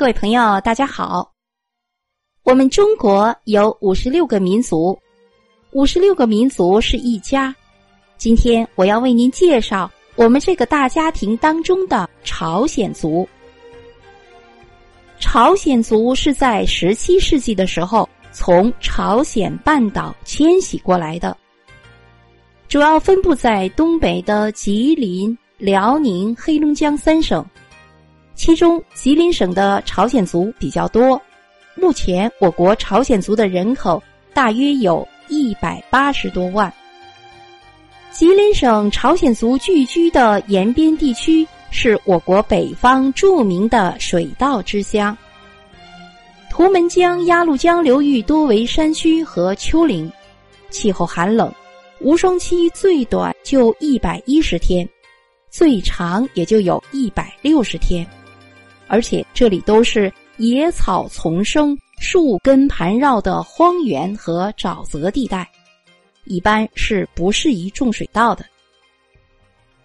各位朋友，大家好。我们中国有五十六个民族，五十六个民族是一家。今天我要为您介绍我们这个大家庭当中的朝鲜族。朝鲜族是在十七世纪的时候从朝鲜半岛迁徙过来的，主要分布在东北的吉林、辽宁、黑龙江三省。其中，吉林省的朝鲜族比较多。目前，我国朝鲜族的人口大约有一百八十多万。吉林省朝鲜族聚居的延边地区是我国北方著名的水稻之乡。图们江、鸭绿江流域多为山区和丘陵，气候寒冷，无霜期最短就一百一十天，最长也就有一百六十天。而且这里都是野草丛生、树根盘绕的荒原和沼泽地带，一般是不适宜种水稻的。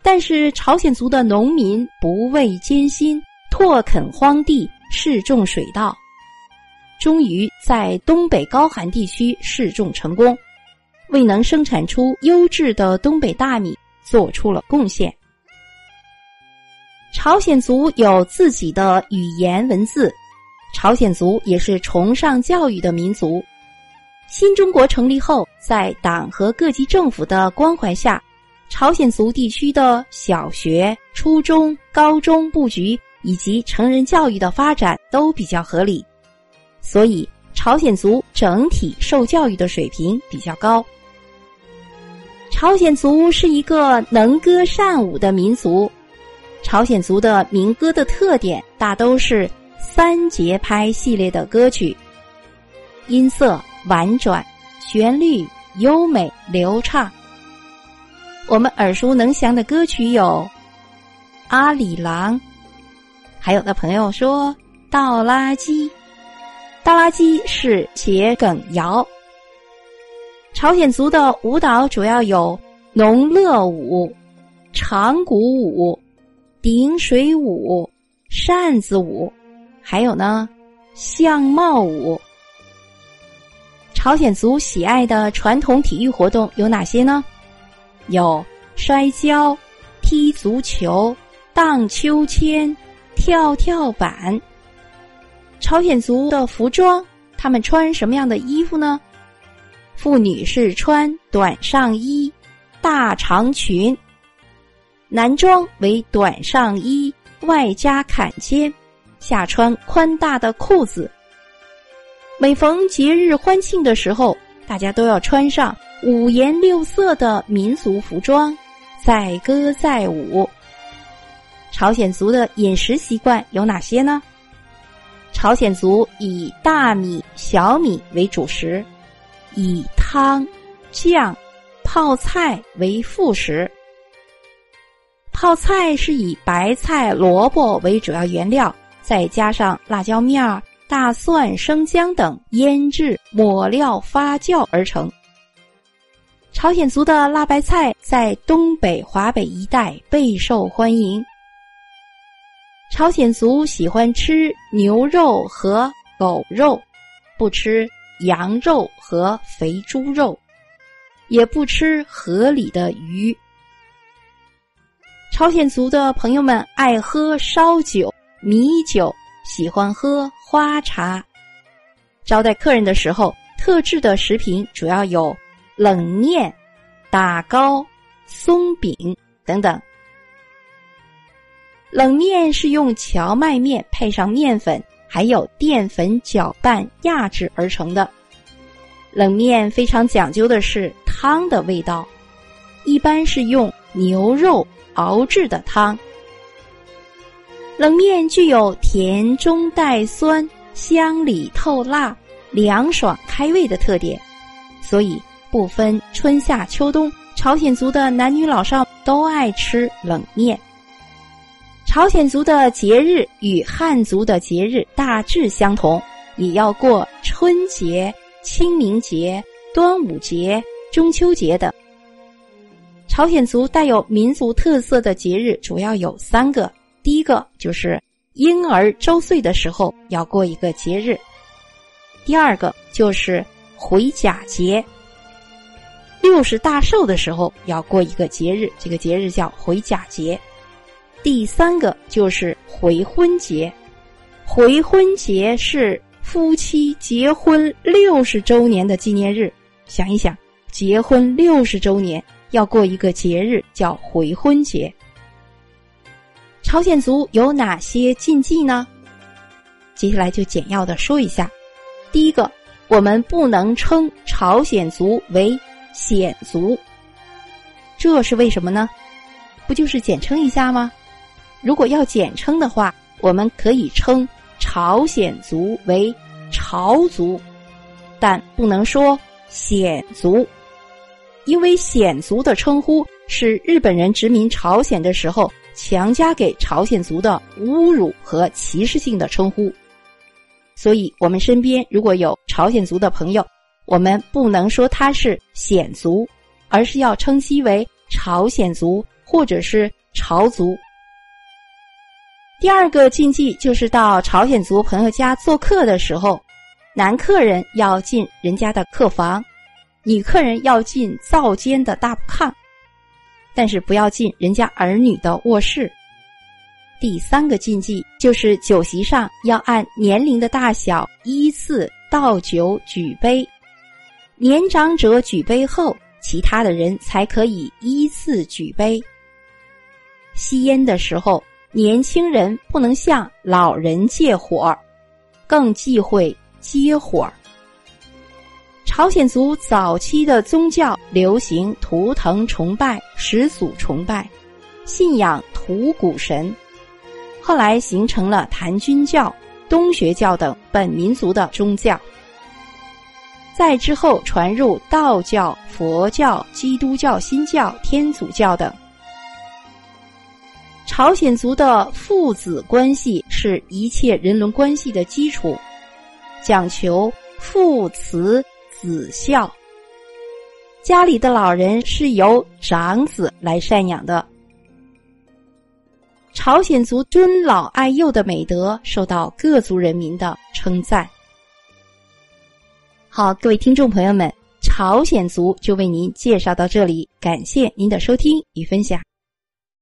但是朝鲜族的农民不畏艰辛，拓垦荒地，试种水稻，终于在东北高寒地区试种成功，为能生产出优质的东北大米做出了贡献。朝鲜族有自己的语言文字，朝鲜族也是崇尚教育的民族。新中国成立后，在党和各级政府的关怀下，朝鲜族地区的小学、初中、高中布局以及成人教育的发展都比较合理，所以朝鲜族整体受教育的水平比较高。朝鲜族是一个能歌善舞的民族。朝鲜族的民歌的特点大都是三节拍系列的歌曲，音色婉转，旋律优美流畅。我们耳熟能详的歌曲有《阿里郎》，还有的朋友说《倒垃圾》，倒垃圾是桔梗谣。朝鲜族的舞蹈主要有农乐舞、长鼓舞。顶水舞、扇子舞，还有呢，相貌舞。朝鲜族喜爱的传统体育活动有哪些呢？有摔跤、踢足球、荡秋千、跳跳板。朝鲜族的服装，他们穿什么样的衣服呢？妇女是穿短上衣、大长裙。男装为短上衣，外加坎肩，下穿宽大的裤子。每逢节日欢庆的时候，大家都要穿上五颜六色的民族服装，载歌载舞。朝鲜族的饮食习惯有哪些呢？朝鲜族以大米、小米为主食，以汤、酱、泡菜为副食。泡菜是以白菜、萝卜为主要原料，再加上辣椒面儿、大蒜、生姜等腌制抹料发酵而成。朝鲜族的辣白菜在东北、华北一带备受欢迎。朝鲜族喜欢吃牛肉和狗肉，不吃羊肉和肥猪肉，也不吃河里的鱼。朝鲜族的朋友们爱喝烧酒、米酒，喜欢喝花茶。招待客人的时候，特制的食品主要有冷面、打糕、松饼等等。冷面是用荞麦面配上面粉，还有淀粉搅拌压制而成的。冷面非常讲究的是汤的味道，一般是用牛肉。熬制的汤，冷面具有甜中带酸、香里透辣、凉爽开胃的特点，所以不分春夏秋冬，朝鲜族的男女老少都爱吃冷面。朝鲜族的节日与汉族的节日大致相同，也要过春节、清明节、端午节、中秋节等。朝鲜族带有民族特色的节日主要有三个，第一个就是婴儿周岁的时候要过一个节日。第二个就是回甲节，六十大寿的时候要过一个节日，这个节日叫回甲节。第三个就是回婚节，回婚节是夫妻结婚六十周年的纪念日。想一想，结婚六十周年要过一个节日叫回婚节。朝鲜族有哪些禁忌呢？接下来就简要的说一下。第一个，我们不能称朝鲜族为鲜族，这是为什么呢？不就是简称一下吗？如果要简称的话，我们可以称朝鲜族为朝族，但不能说鲜族，因为鲜族的称呼是日本人殖民朝鲜的时候。强加给朝鲜族的侮辱和歧视性的称呼，所以我们身边如果有朝鲜族的朋友，我们不能说他是鲜族，而是要称其为朝鲜族或者是朝族。第二个禁忌就是到朝鲜族朋友家做客的时候，男客人要进人家的客房，女客人要进灶间的大炕。但是不要进人家儿女的卧室。第三个禁忌就是酒席上要按年龄的大小依次倒酒举杯，年长者举杯后，其他的人才可以依次举杯。吸烟的时候，年轻人不能向老人借火，更忌讳接火。朝鲜族早期的宗教流行图腾崇拜、始祖崇拜，信仰土谷神，后来形成了谭君教、东学教等本民族的宗教。再之后传入道教、佛教、基督教、新教、天主教等。朝鲜族的父子关系是一切人伦关系的基础，讲求父慈。子孝，家里的老人是由长子来赡养的。朝鲜族尊老爱幼的美德受到各族人民的称赞。好，各位听众朋友们，朝鲜族就为您介绍到这里，感谢您的收听与分享。